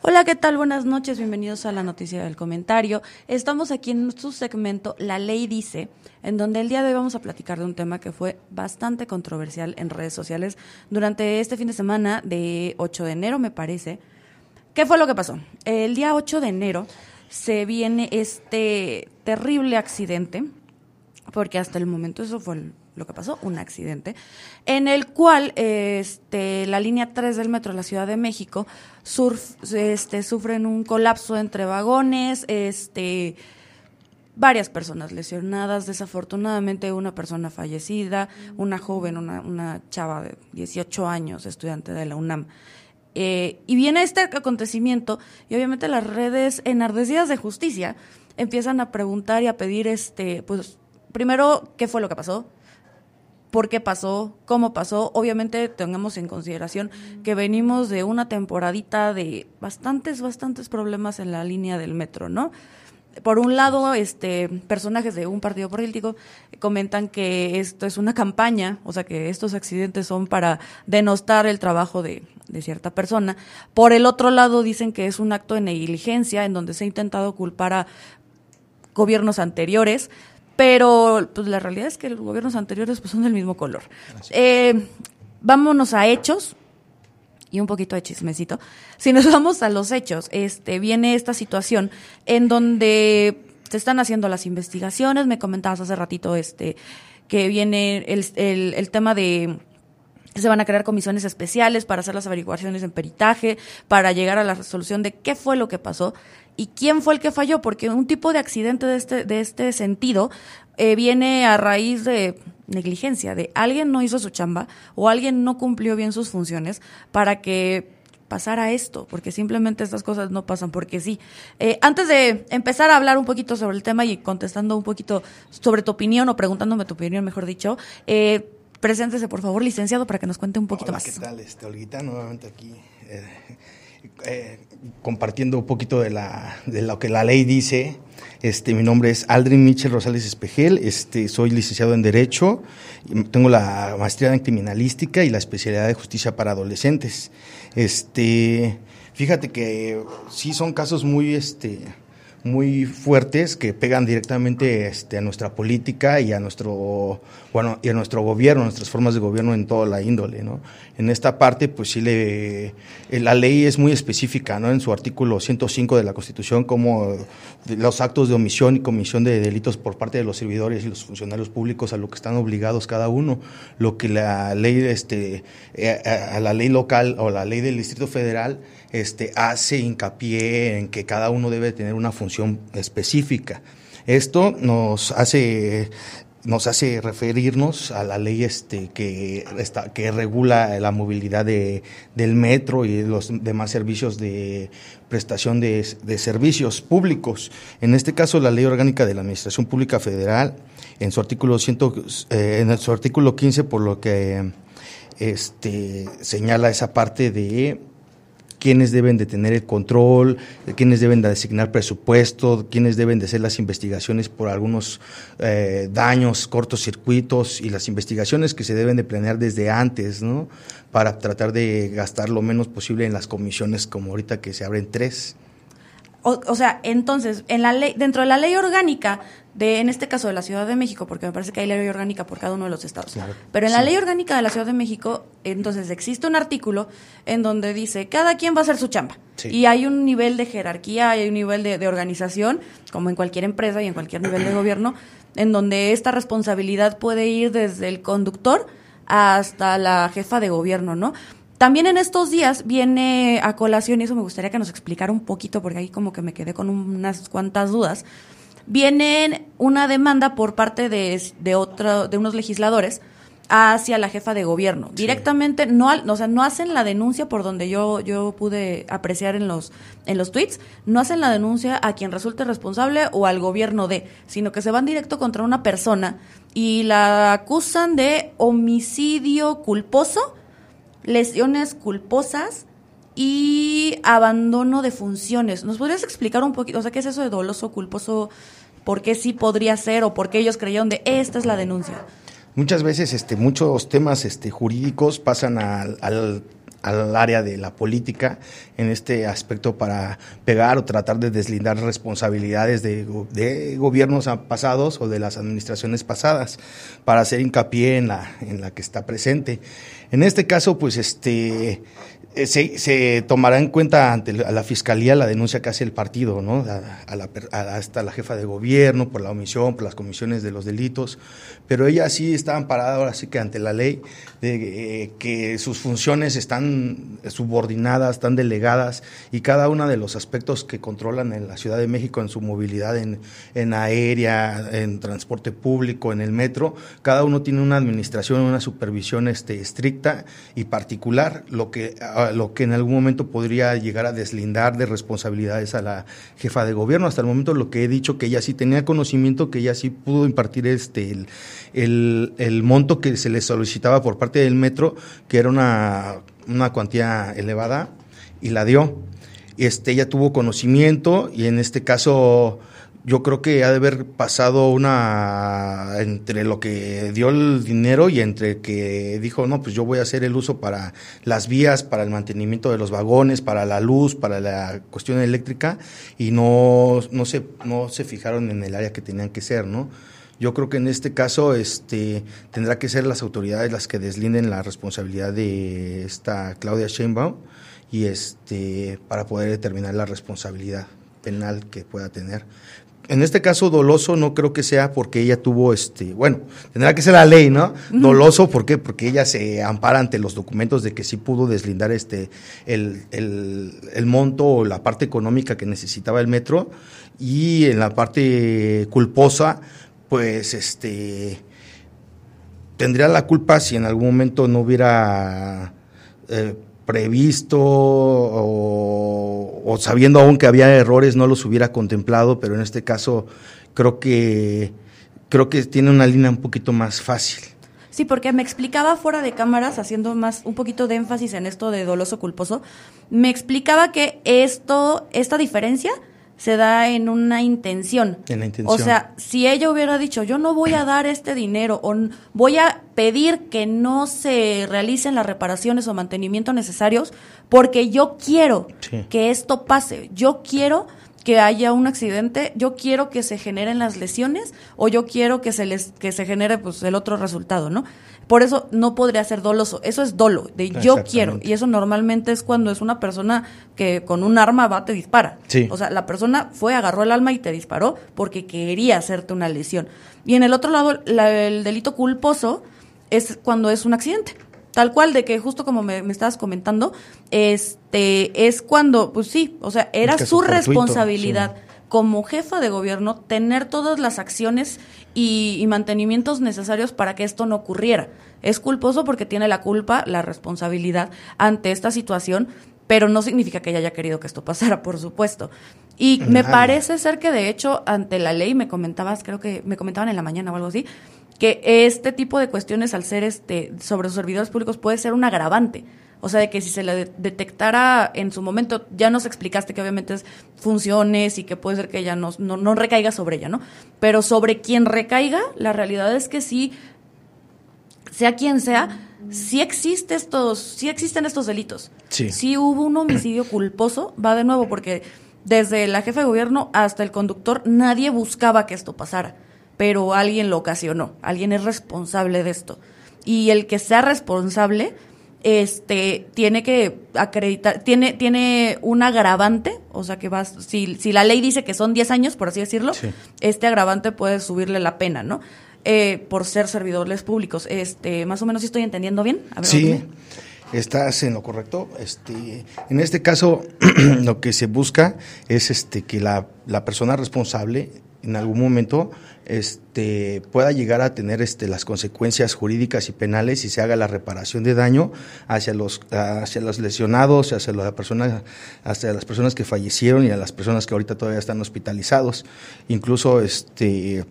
Hola, ¿qué tal? Buenas noches, bienvenidos a la noticia del comentario. Estamos aquí en su segmento La Ley Dice, en donde el día de hoy vamos a platicar de un tema que fue bastante controversial en redes sociales durante este fin de semana de 8 de enero, me parece. ¿Qué fue lo que pasó? El día 8 de enero se viene este terrible accidente, porque hasta el momento eso fue lo que pasó, un accidente, en el cual este, la línea 3 del metro de la Ciudad de México surf, este, sufren un colapso entre vagones, este, varias personas lesionadas, desafortunadamente una persona fallecida, una joven, una, una chava de 18 años, estudiante de la UNAM. Eh, y viene este acontecimiento y obviamente las redes enardecidas de justicia empiezan a preguntar y a pedir, este, pues, primero, ¿qué fue lo que pasó? Por qué pasó, cómo pasó. Obviamente tengamos en consideración que venimos de una temporadita de bastantes, bastantes problemas en la línea del metro, ¿no? Por un lado, este, personajes de un partido político comentan que esto es una campaña, o sea que estos accidentes son para denostar el trabajo de, de cierta persona. Por el otro lado, dicen que es un acto de negligencia en donde se ha intentado culpar a gobiernos anteriores pero pues la realidad es que los gobiernos anteriores pues, son del mismo color. Eh, vámonos a hechos y un poquito de chismecito. Si nos vamos a los hechos, este viene esta situación en donde se están haciendo las investigaciones. Me comentabas hace ratito este que viene el, el, el tema de se van a crear comisiones especiales para hacer las averiguaciones en peritaje, para llegar a la resolución de qué fue lo que pasó y quién fue el que falló, porque un tipo de accidente de este, de este sentido eh, viene a raíz de negligencia, de alguien no hizo su chamba o alguien no cumplió bien sus funciones para que pasara esto, porque simplemente estas cosas no pasan porque sí. Eh, antes de empezar a hablar un poquito sobre el tema y contestando un poquito sobre tu opinión o preguntándome tu opinión, mejor dicho, eh, preséntese por favor, licenciado, para que nos cuente un poquito más. ¿Qué tal, este, Olguita? Nuevamente aquí. Eh, eh, compartiendo un poquito de, la, de lo que la ley dice. Este, mi nombre es Aldrin Michel Rosales Espejel, este, soy licenciado en Derecho, tengo la maestría en Criminalística y la especialidad de Justicia para Adolescentes. Este, fíjate que sí son casos muy, este, muy fuertes que pegan directamente este, a nuestra política y a nuestro bueno y a nuestro gobierno, nuestras formas de gobierno en toda la índole, ¿no? En esta parte, pues sí le eh, la ley es muy específica, ¿no? En su artículo 105 de la Constitución como los actos de omisión y comisión de delitos por parte de los servidores y los funcionarios públicos a lo que están obligados cada uno, lo que la ley este eh, a la ley local o la ley del Distrito Federal este, hace hincapié en que cada uno debe tener una función específica. Esto nos hace nos hace referirnos a la ley este que que regula la movilidad de, del metro y los demás servicios de prestación de, servicios públicos. En este caso, la Ley Orgánica de la Administración Pública Federal, en su artículo ciento, eh, en su artículo 15, por lo que este señala esa parte de quiénes deben de tener el control, quiénes deben de designar presupuesto, quiénes deben de hacer las investigaciones por algunos eh, daños, cortocircuitos y las investigaciones que se deben de planear desde antes, ¿no? Para tratar de gastar lo menos posible en las comisiones como ahorita que se abren tres. O, sea, entonces, en la ley, dentro de la ley orgánica de, en este caso de la Ciudad de México, porque me parece que hay ley orgánica por cada uno de los estados. pero en la ley orgánica de la Ciudad de México, entonces existe un artículo en donde dice cada quien va a hacer su chamba. Y hay un nivel de jerarquía, hay un nivel de, de organización, como en cualquier empresa y en cualquier nivel de gobierno, en donde esta responsabilidad puede ir desde el conductor hasta la jefa de gobierno, ¿no? También en estos días viene a colación, y eso me gustaría que nos explicara un poquito, porque ahí como que me quedé con unas cuantas dudas. Viene una demanda por parte de, de, otro, de unos legisladores hacia la jefa de gobierno. Directamente, no, o sea, no hacen la denuncia por donde yo, yo pude apreciar en los, en los tweets, no hacen la denuncia a quien resulte responsable o al gobierno de, sino que se van directo contra una persona y la acusan de homicidio culposo lesiones culposas y abandono de funciones. ¿Nos podrías explicar un poquito, o sea, qué es eso de doloso, culposo? ¿Por qué sí podría ser o por qué ellos creyeron de esta es la denuncia? Muchas veces este, muchos temas este, jurídicos pasan al, al área de la política en este aspecto para pegar o tratar de deslindar responsabilidades de, de, gobiernos pasados o de las administraciones pasadas para hacer hincapié en la, en la que está presente. En este caso, pues este eh, se, tomará en cuenta ante la fiscalía la denuncia que hace el partido, ¿no? A, la, hasta la jefa de gobierno por la omisión, por las comisiones de los delitos, pero ella sí está amparada ahora sí que ante la ley de eh, que sus funciones están subordinadas, están delegadas y cada uno de los aspectos que controlan en la Ciudad de México en su movilidad en, en aérea, en transporte público, en el metro, cada uno tiene una administración, una supervisión este, estricta y particular, lo que lo que en algún momento podría llegar a deslindar de responsabilidades a la jefa de gobierno. Hasta el momento lo que he dicho que ella sí tenía conocimiento, que ella sí pudo impartir este el, el, monto que se le solicitaba por parte del metro, que era una, una cuantía elevada, y la dio. Este, ella tuvo conocimiento y en este caso yo creo que ha de haber pasado una entre lo que dio el dinero y entre que dijo, no, pues yo voy a hacer el uso para las vías, para el mantenimiento de los vagones, para la luz, para la cuestión eléctrica y no, no, se, no se fijaron en el área que tenían que ser, ¿no? Yo creo que en este caso este, tendrá que ser las autoridades las que deslinden la responsabilidad de esta Claudia Sheinbaum y este, para poder determinar la responsabilidad penal que pueda tener en este caso doloso no creo que sea porque ella tuvo este, bueno, tendrá que ser la ley, ¿no? Doloso, ¿por qué? Porque ella se ampara ante los documentos de que sí pudo deslindar este el, el, monto o la parte económica que necesitaba el metro y en la parte culposa, pues este tendría la culpa si en algún momento no hubiera eh, previsto o, sabiendo aún que había errores no los hubiera contemplado, pero en este caso creo que creo que tiene una línea un poquito más fácil. Sí, porque me explicaba fuera de cámaras, haciendo más un poquito de énfasis en esto de doloso culposo, me explicaba que esto, esta diferencia se da en una intención. En la intención. O sea, si ella hubiera dicho, yo no voy a dar este dinero o voy a pedir que no se realicen las reparaciones o mantenimiento necesarios porque yo quiero que esto pase, yo quiero que haya un accidente, yo quiero que se generen las lesiones o yo quiero que se les que se genere pues el otro resultado, ¿no? Por eso no podría ser doloso. Eso es dolo, de yo quiero. Y eso normalmente es cuando es una persona que con un arma va, te dispara. O sea, la persona fue, agarró el alma y te disparó porque quería hacerte una lesión. Y en el otro lado, el delito culposo es cuando es un accidente. Tal cual, de que justo como me, estabas comentando, este es cuando, pues sí, o sea, era su responsabilidad como jefa de gobierno tener todas las acciones y, mantenimientos necesarios para que esto no ocurriera. Es culposo porque tiene la culpa, la responsabilidad ante esta situación, pero no significa que ella haya querido que esto pasara, por supuesto. Y me parece ser que de hecho ante la ley me comentabas, creo que me comentaban en la mañana o algo así, que este tipo de cuestiones al ser este sobre los servidores públicos puede ser un agravante. O sea, de que si se le detectara en su momento, ya nos explicaste que obviamente es funciones y que puede ser que ella no, no, recaiga sobre ella, ¿no? Pero sobre quien recaiga, la realidad es que sí, sea quien sea, sí existe estos, sí existen estos delitos. Sí. Sí hubo un homicidio culposo, va de nuevo, porque desde la jefa de gobierno hasta el conductor, nadie buscaba que esto pasara, pero alguien lo ocasionó, alguien es responsable de esto. Y el que sea responsable este tiene que acreditar, tiene, tiene un agravante, o sea que vas, si, si la ley dice que son 10 años, por así decirlo, este agravante puede subirle la pena, ¿no? Eh, por ser servidores públicos. Este, más o menos si estoy entendiendo bien. sí, estás en lo correcto. Este, en este caso, lo que se busca es este que la, la persona responsable en algún momento este, pueda llegar a tener este, las consecuencias jurídicas y penales y se haga la reparación de daño hacia los, hacia los lesionados, hacia, la persona, hacia las personas que fallecieron y a las personas que ahorita todavía están hospitalizados. Incluso este,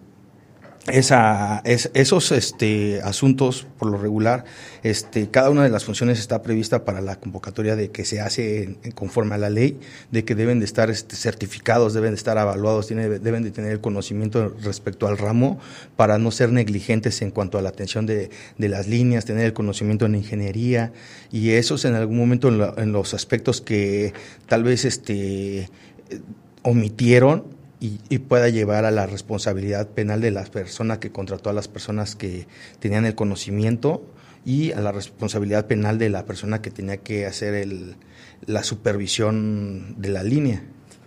esa, es, esos este, asuntos, por lo regular, este, cada una de las funciones está prevista para la convocatoria de que se hace conforme a la ley, de que deben de estar este, certificados, deben de estar avaluados, tiene, deben de tener el conocimiento respecto al ramo para no ser negligentes en cuanto a la atención de, las líneas, tener el conocimiento en ingeniería y esos en algún momento en, en los aspectos que tal vez este, omitieron y, pueda llevar a la responsabilidad penal de las personas que contrató a las personas que tenían el conocimiento y a la responsabilidad penal de la persona que tenía que hacer el, la supervisión de la línea.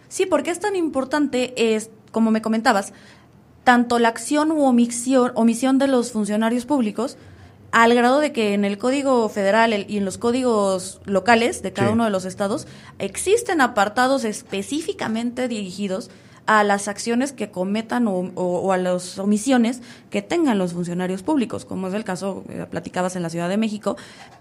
Sí, porque es tan importante, es, como me comentabas, tanto la acción u omisión, omisión de los funcionarios públicos, al grado de que en el Código Federal y en los códigos locales de cada uno de los estados existen apartados específicamente dirigidos a las acciones que cometan o, a las omisiones que tengan los funcionarios públicos, como es el caso, eh, platicabas en la Ciudad de México,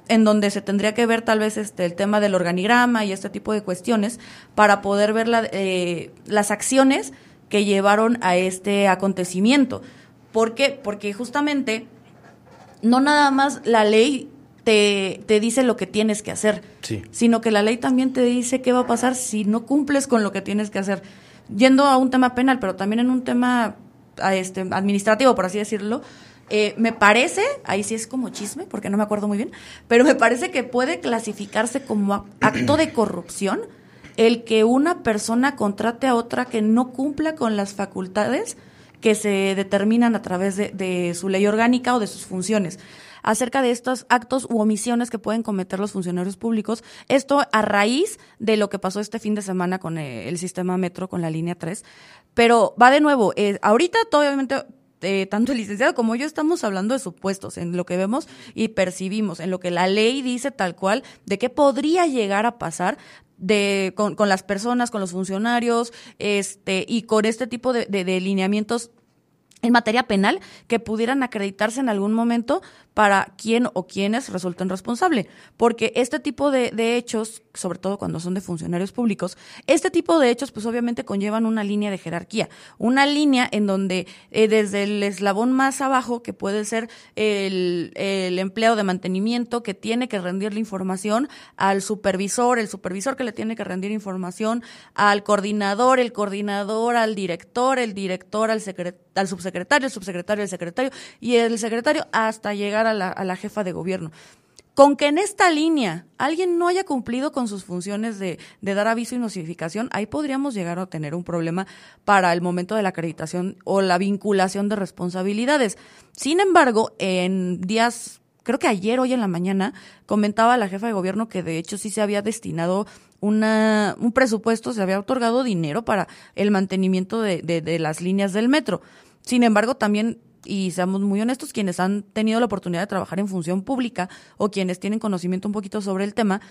en donde se tendría que ver tal vez este el tema del organigrama y este tipo de cuestiones para poder ver eh, las acciones que llevaron a este acontecimiento. ¿Por qué? Porque justamente no nada más la ley te, te, dice lo que tienes que hacer, sino que la ley también te dice qué va a pasar si no cumples con lo que tienes que hacer yendo a un tema penal, pero también en un tema este, administrativo, por así decirlo, eh, me parece, ahí sí es como chisme, porque no me acuerdo muy bien, pero me parece que puede clasificarse como acto de corrupción el que una persona contrate a otra que no cumpla con las facultades que se determinan a través de su ley orgánica o de sus funciones acerca de estos actos u omisiones que pueden cometer los funcionarios públicos. Esto a raíz de lo que pasó este fin de semana con eh, el, sistema metro, con la línea 3. Pero va de nuevo, eh, ahorita obviamente eh, tanto el licenciado como yo estamos hablando de supuestos, en lo que vemos y percibimos, en lo que la ley dice tal cual, de qué podría llegar a pasar de, con, las personas, con los funcionarios, este, y con este tipo de, de, lineamientos en materia penal que pudieran acreditarse en algún momento para quién o quiénes resulten responsable. Porque este tipo de, hechos, sobre todo cuando son de funcionarios públicos, este tipo de hechos pues obviamente conllevan una línea de jerarquía, una línea en donde eh, desde el eslabón más abajo, que puede ser el, el empleado de mantenimiento que tiene que rendir la información al supervisor, el supervisor que le tiene que rendir información al coordinador, el coordinador al director, el director al, al subsecretario, el subsecretario al secretario y el secretario hasta llegar a la, a la jefa de gobierno. Con que en esta línea alguien no haya cumplido con sus funciones de, de, dar aviso y notificación, ahí podríamos llegar a tener un problema para el momento de la acreditación o la vinculación de responsabilidades. Sin embargo, en días, creo que ayer, hoy en la mañana, comentaba la jefa de gobierno que de hecho sí se había destinado una, un presupuesto, se había otorgado dinero para el mantenimiento de, de, de las líneas del metro. Sin embargo, también y seamos muy honestos, quienes han tenido la oportunidad de trabajar en función pública o quienes tienen conocimiento un poquito sobre el tema,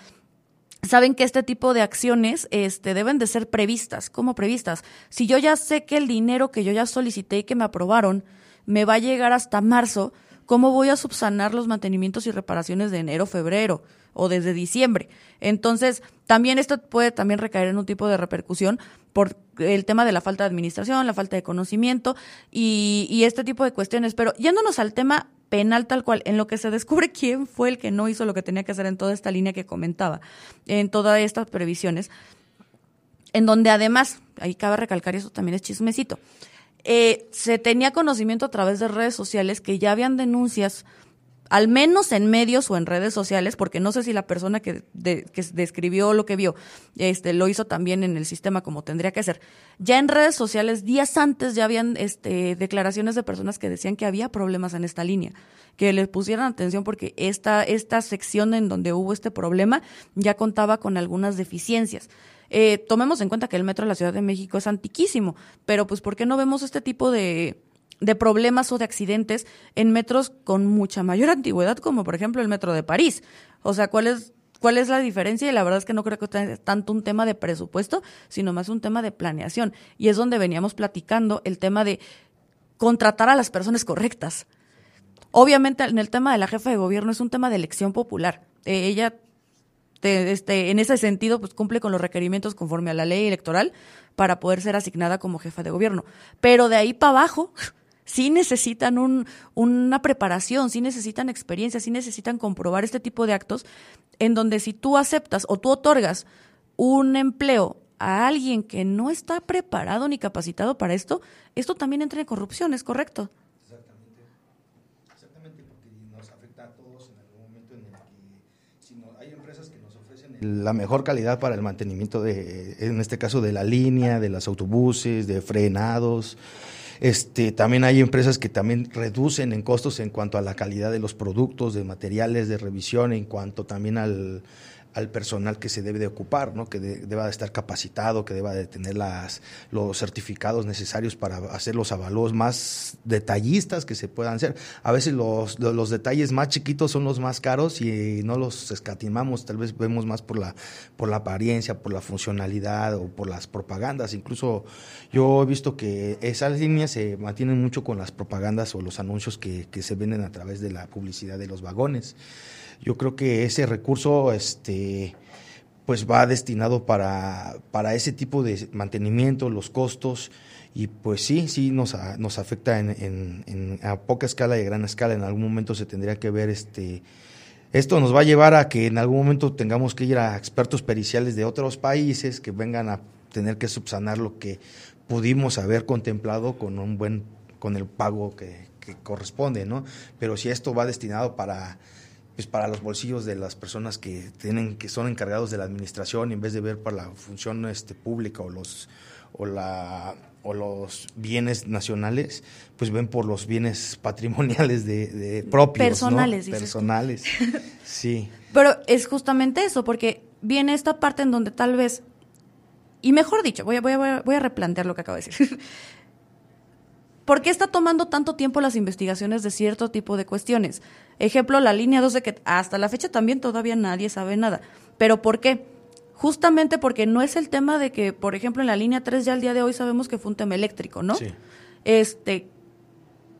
saben que este tipo de acciones este, deben de ser previstas. ¿Cómo previstas? Si yo ya sé que el dinero que yo ya solicité y que me aprobaron me va a llegar hasta marzo, ¿cómo voy a subsanar los mantenimientos y reparaciones de enero, febrero o desde diciembre? Entonces, también esto puede también recaer en un tipo de repercusión por el tema de la falta de administración, la falta de conocimiento y, este tipo de cuestiones. Pero yéndonos al tema penal tal cual, en lo que se descubre quién fue el que no hizo lo que tenía que hacer en toda esta línea que comentaba, en todas estas previsiones, en donde además, ahí cabe recalcar, y eso también es chismecito, eh, se tenía conocimiento a través de redes sociales que ya habían denuncias al menos en medios o en redes sociales, porque no sé si la persona que, que describió lo que vio este, lo hizo también en el sistema como tendría que ser. Ya en redes sociales, días antes ya habían este, declaraciones de personas que decían que había problemas en esta línea, que les pusieran atención porque esta, esta sección en donde hubo este problema ya contaba con algunas deficiencias. Eh, tomemos en cuenta que el metro de la Ciudad de México es antiquísimo, pero pues ¿por qué no vemos este tipo de de problemas o de accidentes en metros con mucha mayor antigüedad, como por ejemplo el metro de París. O sea, ¿cuál es, cuál es la diferencia? Y la verdad es que no creo que sea tanto un tema de presupuesto, sino más un tema de planeación. Y es donde veníamos platicando el tema de contratar a las personas correctas. Obviamente, en el tema de la jefa de gobierno es un tema de elección popular. Eh, ella, este, en ese sentido, pues cumple con los requerimientos conforme a la ley electoral para poder ser asignada como jefa de gobierno. Pero de ahí para abajo, sí necesitan un, una preparación, sí necesitan experiencia, sí necesitan comprobar este tipo de actos, en donde si tú aceptas o tú otorgas un empleo a alguien que no está preparado ni capacitado para esto, esto también entra en corrupción, ¿es correcto? Exactamente. Exactamente, porque nos afecta a todos en algún momento en el que si no, hay empresas que nos ofrecen la mejor calidad para el mantenimiento de, en este caso, de la línea, de los autobuses, de frenados. Este, también hay empresas que también reducen en costos en cuanto a la calidad de los productos, de materiales, de revisión, en cuanto también al, al personal que se debe de ocupar, ¿no? que deba de estar capacitado, que deba de tener las, los certificados necesarios para hacer los avalos más detallistas que se puedan hacer. A veces los, los detalles más chiquitos son los más caros y no los escatimamos, tal vez vemos más por la, por la apariencia, por la funcionalidad o por las propagandas. Incluso yo he visto que esas líneas se mantienen mucho con las propagandas o los anuncios que, que se venden a través de la publicidad de los vagones. Yo creo que ese recurso este, pues va destinado para, para ese tipo de mantenimiento, los costos, y pues sí, sí nos, nos afecta en, en, a poca escala y a gran escala. En algún momento se tendría que ver este... Esto nos va a llevar a que en algún momento tengamos que ir a expertos periciales de otros países que vengan a tener que subsanar lo que pudimos haber contemplado con un buen con el pago que, que corresponde, ¿no? Pero si esto va destinado para pues para los bolsillos de las personas que tienen que son encargados de la administración en vez de ver para la función este pública o los o la o los bienes nacionales pues ven por los bienes patrimoniales de, propios personales personales sí. Pero es justamente eso porque viene esta parte en donde tal vez y mejor dicho voy a, voy a, voy a replantear lo que acabo de decir. ¿Por qué está tomando tanto tiempo las investigaciones de cierto tipo de cuestiones? Ejemplo, la línea 12 que hasta la fecha también todavía nadie sabe nada. ¿Pero por qué? Justamente porque no es el tema de que, por ejemplo, en la línea 3 ya al día de hoy sabemos que fue un tema eléctrico, ¿no? Sí. Este,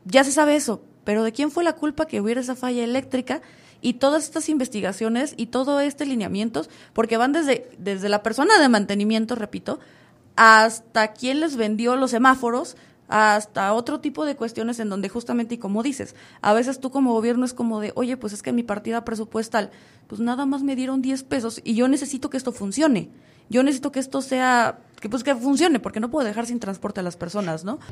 ya se sabe eso, pero ¿de quién fue la culpa que hubiera esa falla eléctrica? Y todas estas investigaciones y todo este lineamientos, porque van desde, desde la persona de mantenimiento, repito, hasta quién les vendió los semáforos, hasta otro tipo de cuestiones en donde justamente, y como dices, a veces tú como gobierno es como de, oye, pues es que mi partida presupuestal, pues nada más me dieron 10 pesos y yo necesito que esto funcione. Yo necesito que esto sea, que pues que funcione, porque no puedo dejar sin transporte a las personas, ¿no?